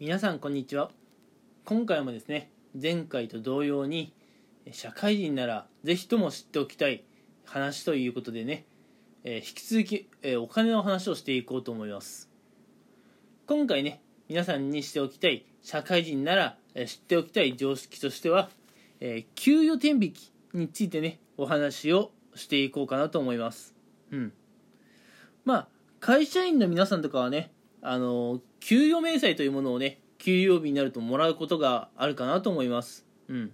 皆さんこんにちは。今回もですね前回と同様に社会人ならぜひとも知っておきたい話ということでね、えー引き続き、えーお金の話をしていこうと思います。今回ね皆さんにしておきたい社会人なら、え知っておきたい常識としては、え給与天引きについてねお話をしていこうかなと思います。うん。まあ会社員の皆さんとかはねあの給与明細というものをね給料日になるともらうことがあるかなと思います。うん。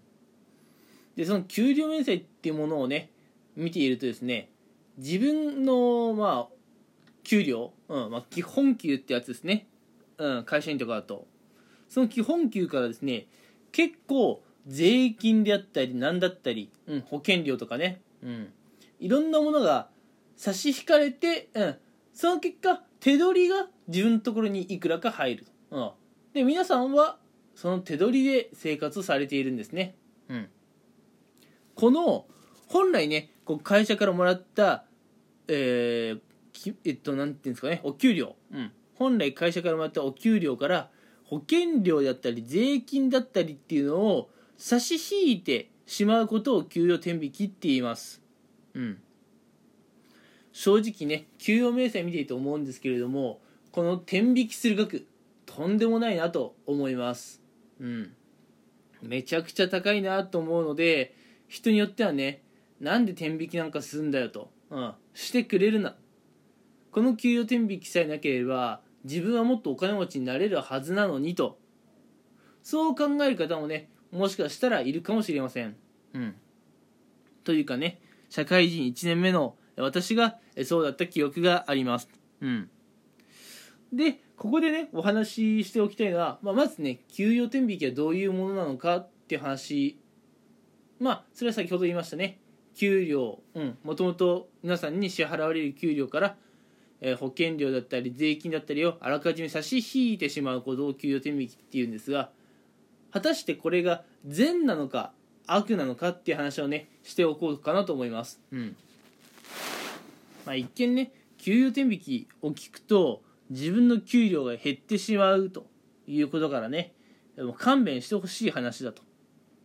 でその給料明細っていうものをね見ているとですね自分のまあ給料、うんまあ、基本給ってやつですね、うん、会社員とかだと。その基本給からですね結構税金であったり何だったり、うん、保険料とかね、うん、いろんなものが差し引かれて、うん、その結果手取りが自分のところにいくらか入る、うん、で皆さんはその手取りで生活されているんですね、うん、この本来ねこう会社からもらったえーきえっとなんていうんですかねお給料、うん、本来会社からもらったお給料から保険料だったり税金だったりっていうのを差し引いてしまうことを給与天引きって言います。うん正直ね給与明細見ていて思うんですけれどもこの天引きする額とんでもないなと思います。うん。めちゃくちゃ高いなと思うので人によってはねなんで天引きなんかすんだよと、うん、してくれるな。この給与天引きさえなければ自分はもっとお金持ちになれるはずなのにと。そう考える方もねもしかしたらいるかもしれません。うん。というかね社会人1年目の私がそうだった記憶があります。うん。でここでねお話ししておきたいのは、まあ、まずね給与天引きはどういうものなのかっていう話。まあそれは先ほど言いましたね。給料うんもともと皆さんに支払われる給料から、えー保険料だったり税金だったりをあらかじめ差し引いてしまうことを給与天引きっていうんですが果たしてこれが善なのか悪なのかっていう話をねしておこうかなと思います。うんまあ一見ね給与天引きを聞くと自分の給料が減ってしまうということからねでも勘弁してほしい話だと、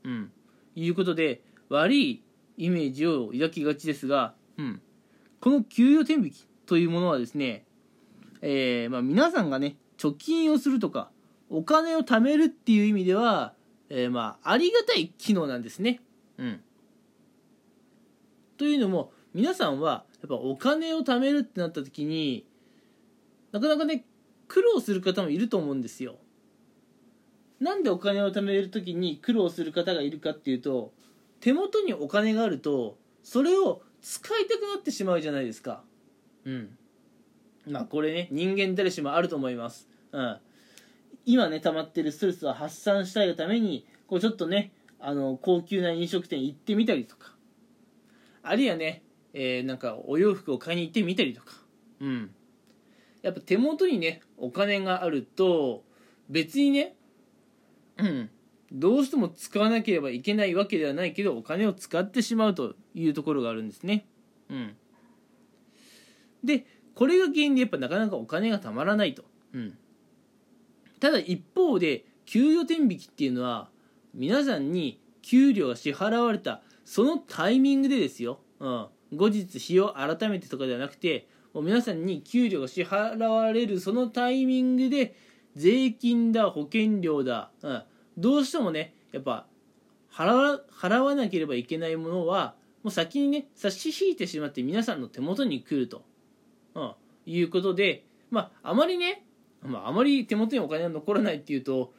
うん、いうことで悪いイメージを抱きがちですが、うん、この給与天引きというものはですね、えーまあ、皆さんがね貯金をするとかお金を貯めるっていう意味では、えーまあありがたい機能なんですね。うん、というのも皆さんはやっぱお金を貯めるってなった時になかなかね苦労する方もいると思うんですよ。なんでお金を貯める時に苦労する方がいるかっていうと手元にお金があるとそれを使いたくなってしまうじゃないですか。うん。まあこれね人間誰しもあると思います。うん。今ね溜まってるストレスを発散したいがためにこうちょっとねあの高級な飲食店行ってみたりとかあるいはね、えーなんかお洋服を買いに行ってみたりとか。うん。やっぱ手元にねお金があると別にねうん。どうしても使わなければいけないわけではないけどお金を使ってしまうというところがあるんですね。うん。でこれが原因でやっぱなかなかお金がたまらないと。うん。ただ一方で給与天引きっていうのは皆さんに給料が支払われたそのタイミングでですよ、うん、後日日を改めてとかではなくてもう皆さんに給料が支払われるそのタイミングで税金だ保険料だ、うん、どうしてもねやっぱ払わ払わなければいけないものはもう先にね差し引いてしまって皆さんの手元に来ると、うん、いうことでまああまりねまあ、あまり手元にお金が残らないっていうと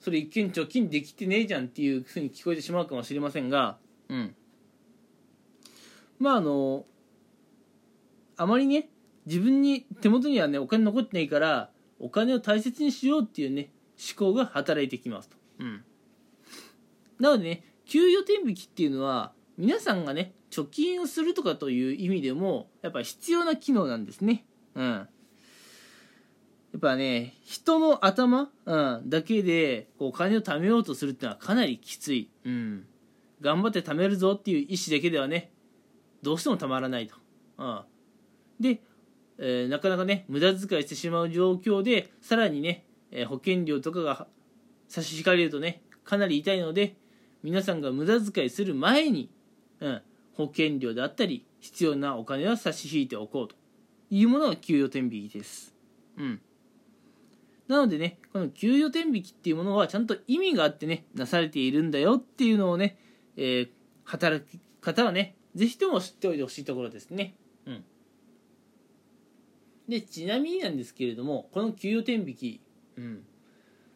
それ一見貯金できてねえじゃんっていうふうに聞こえてしまうかもしれませんがうん。まああのあまりね自分に手元にはねお金残ってないからお金を大切にしようっていうね思考が働いてきますと、うん、なのでね給与天引きっていうのは皆さんがね貯金をするとかという意味でもやっぱり必要な機能なんですね。うん。やっぱね人の頭、うん、だけでこうお金を貯めようとするっていうのはかなりきつい、うん、頑張って貯めるぞっていう意思だけではねどうしてもたまらないと、うん、で、えーなかなかね無駄遣いしてしまう状況でさらにね、えー、保険料とかが差し引かれるとねかなり痛いので皆さんが無駄遣いする前に、うん、保険料であったり必要なお金は差し引いておこうというものが給与天引きです。うん。なのでね、この給与天引きっていうものはちゃんと意味があってね、なされているんだよっていうのをね、えー、働き方はね、ぜひとも知っておいてほしいところですね。うん。で、ちなみになんですけれども、この給与天引き、うん。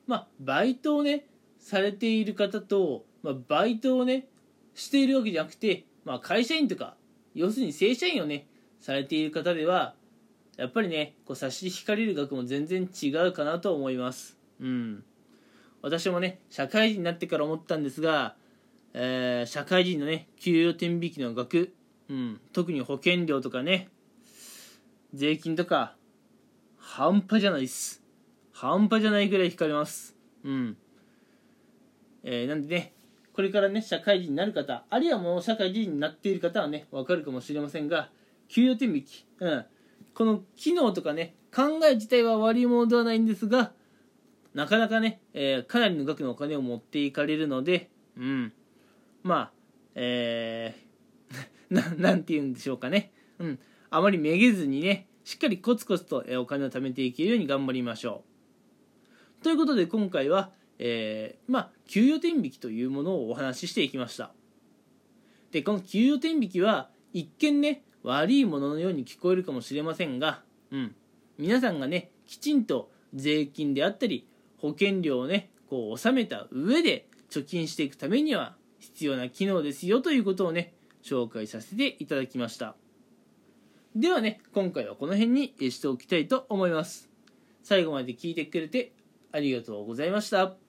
まあ、バイトをね、されている方と、まあ、バイトをね、しているわけじゃなくて、まあ、会社員とか、要するに正社員をね、されている方では、やっぱりね、こう差し引かれる額も全然違うかなと思います。うん。私もね、社会人になってから思ったんですが、えー、社会人のね、給与天引きの額、うん、特に保険料とかね、税金とか、半端じゃないっす。半端じゃないぐらい引かれます。うん。えー、なんでね、これからね、社会人になる方、あるいはもう社会人になっている方はね、わかるかもしれませんが、給与天引き、うん。この機能とかね、考え自体は悪いものではないんですが、なかなかね、えー、かなりの額のお金を持っていかれるので、うん。まあ、えー、ななんて言うんでしょうかね。うん。あまりめげずにね、しっかりコツコツとお金を貯めていけるように頑張りましょう。ということで今回は、えー、まあ、給与天引きというものをお話ししていきました。で、この給与天引きは、一見ね、悪いもののように聞こえるかもしれませんが、うん、皆さんがね、きちんと税金であったり、保険料をね、こう納めた上で貯金していくためには必要な機能ですよということをね、紹介させていただきました。ではね、今回はこの辺にしておきたいと思います。最後まで聞いてくれてありがとうございました。